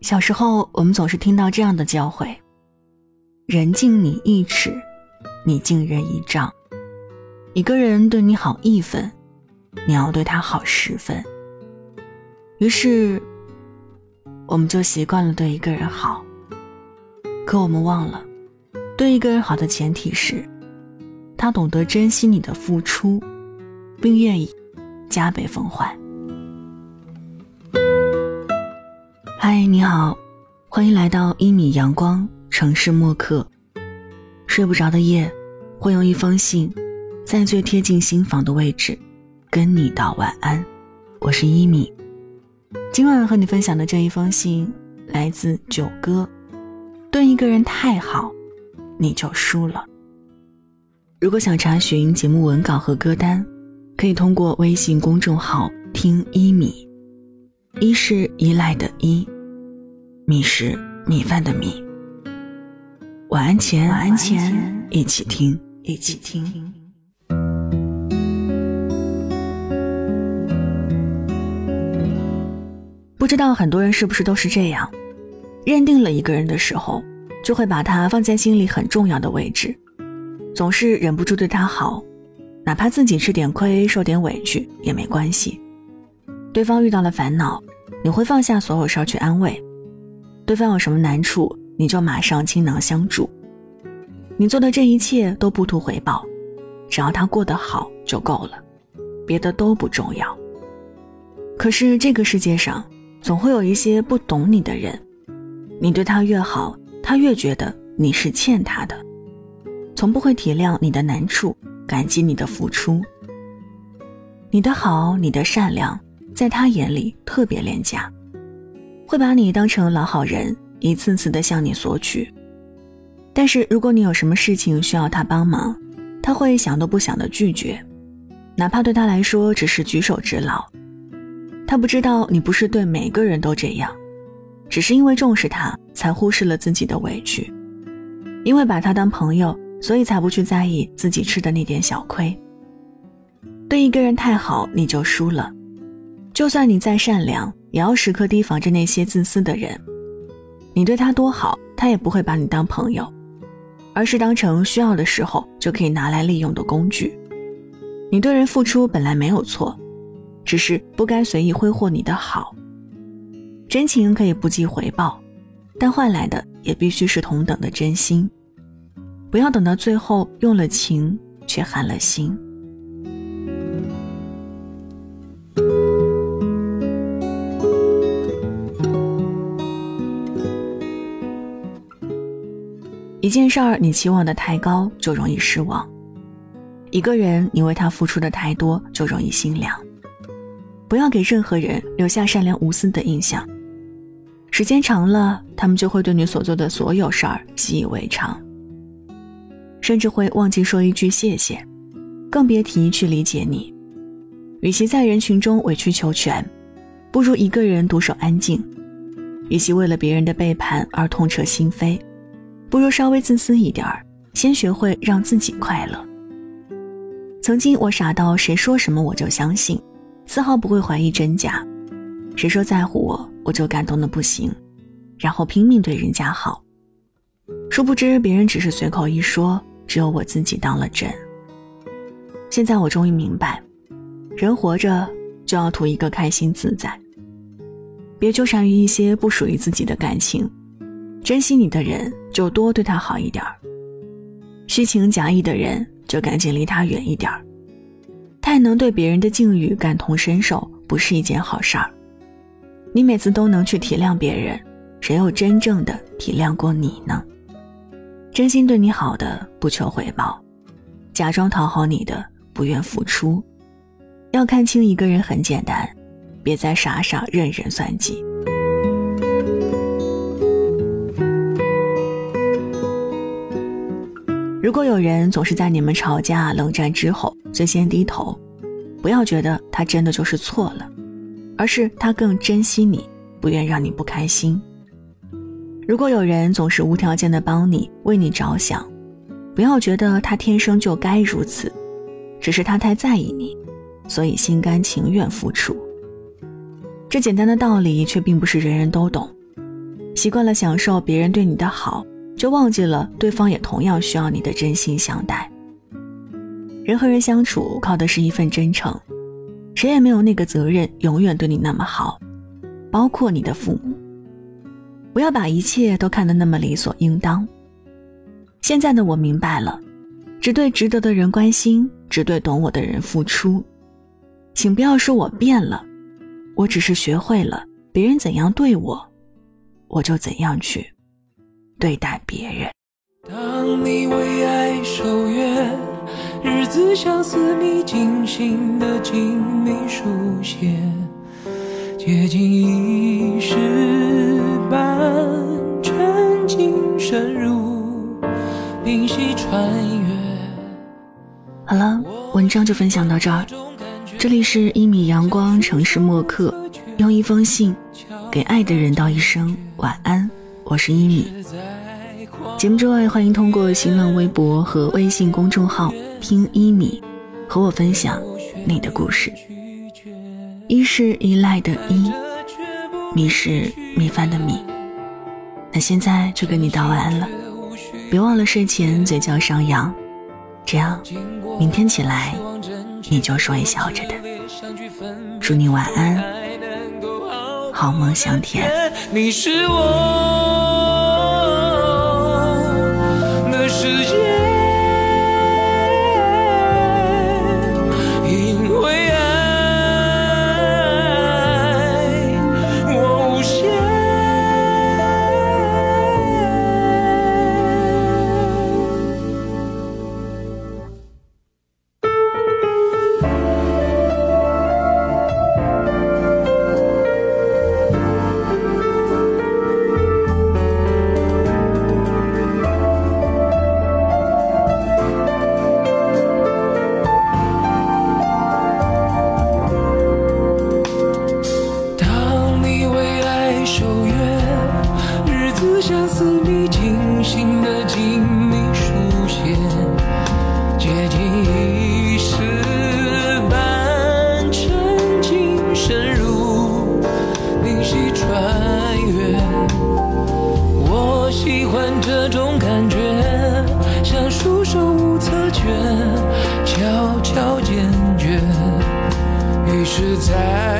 小时候，我们总是听到这样的教诲：“人敬你一尺，你敬人一丈。”一个人对你好一分，你要对他好十分。于是，我们就习惯了对一个人好。可我们忘了，对一个人好的前提是，他懂得珍惜你的付出，并愿意加倍奉还。嗨，你好，欢迎来到一米阳光城市默客。睡不着的夜，会用一封信，在最贴近心房的位置，跟你道晚安。我是一米，今晚和你分享的这一封信来自九哥。对一个人太好，你就输了。如果想查询节目文稿和歌单，可以通过微信公众号“听一米”。一是依赖的依，米食米饭的米。晚安前，晚安前，一起听，一起听。不知道很多人是不是都是这样，认定了一个人的时候，就会把他放在心里很重要的位置，总是忍不住对他好，哪怕自己吃点亏、受点委屈也没关系。对方遇到了烦恼，你会放下所有事儿去安慰；对方有什么难处，你就马上倾囊相助。你做的这一切都不图回报，只要他过得好就够了，别的都不重要。可是这个世界上总会有一些不懂你的人，你对他越好，他越觉得你是欠他的，从不会体谅你的难处，感激你的付出。你的好，你的善良。在他眼里特别廉价，会把你当成老好人，一次次的向你索取。但是如果你有什么事情需要他帮忙，他会想都不想的拒绝，哪怕对他来说只是举手之劳。他不知道你不是对每个人都这样，只是因为重视他，才忽视了自己的委屈，因为把他当朋友，所以才不去在意自己吃的那点小亏。对一个人太好，你就输了。就算你再善良，也要时刻提防着那些自私的人。你对他多好，他也不会把你当朋友，而是当成需要的时候就可以拿来利用的工具。你对人付出本来没有错，只是不该随意挥霍你的好。真情可以不计回报，但换来的也必须是同等的真心。不要等到最后用了情却寒了心。一件事儿你期望的太高，就容易失望；一个人你为他付出的太多，就容易心凉。不要给任何人留下善良无私的印象，时间长了，他们就会对你所做的所有事儿习以为常，甚至会忘记说一句谢谢，更别提去理解你。与其在人群中委曲求全，不如一个人独守安静；与其为了别人的背叛而痛彻心扉。不如稍微自私一点儿，先学会让自己快乐。曾经我傻到谁说什么我就相信，丝毫不会怀疑真假。谁说在乎我，我就感动的不行，然后拼命对人家好。殊不知别人只是随口一说，只有我自己当了真。现在我终于明白，人活着就要图一个开心自在，别纠缠于一些不属于自己的感情。珍惜你的人，就多对他好一点儿；虚情假意的人，就赶紧离他远一点儿。太能对别人的境遇感同身受，不是一件好事儿。你每次都能去体谅别人，谁又真正的体谅过你呢？真心对你好的不求回报，假装讨好你的不愿付出。要看清一个人很简单，别再傻傻任人算计。如果有人总是在你们吵架、冷战之后最先低头，不要觉得他真的就是错了，而是他更珍惜你，不愿让你不开心。如果有人总是无条件的帮你、为你着想，不要觉得他天生就该如此，只是他太在意你，所以心甘情愿付出。这简单的道理却并不是人人都懂。习惯了享受别人对你的好，就忘记了对方也同样需要你的真心相待。人和人相处靠的是一份真诚，谁也没有那个责任永远对你那么好，包括你的父母。不要把一切都看得那么理所应当。现在的我明白了，只对值得的人关心，只对懂我的人付出。请不要说我变了，我只是学会了别人怎样对我，我就怎样去对待别人。当你为爱守约，日子像似密精心的精密书写，接近一世般沉浸深入，穿越。好了，文章就分享到这儿。这里是一米阳光城市默客，用一封信给爱的人道一声晚安。我是一米。节目之外，欢迎通过新浪微博和微信公众号听一米，和我分享你的故事。一是依赖的依，米是米饭的米。那现在就跟你道晚安了，别忘了睡前嘴角上扬，这样明天起来。你就是微笑着的，祝你晚安，好梦香甜。你是我。不想思你精心的精密书写，接近一时半沉浸，深入灵犀穿越。我喜欢这种感觉，像束手无策，却悄悄坚决。于是，在。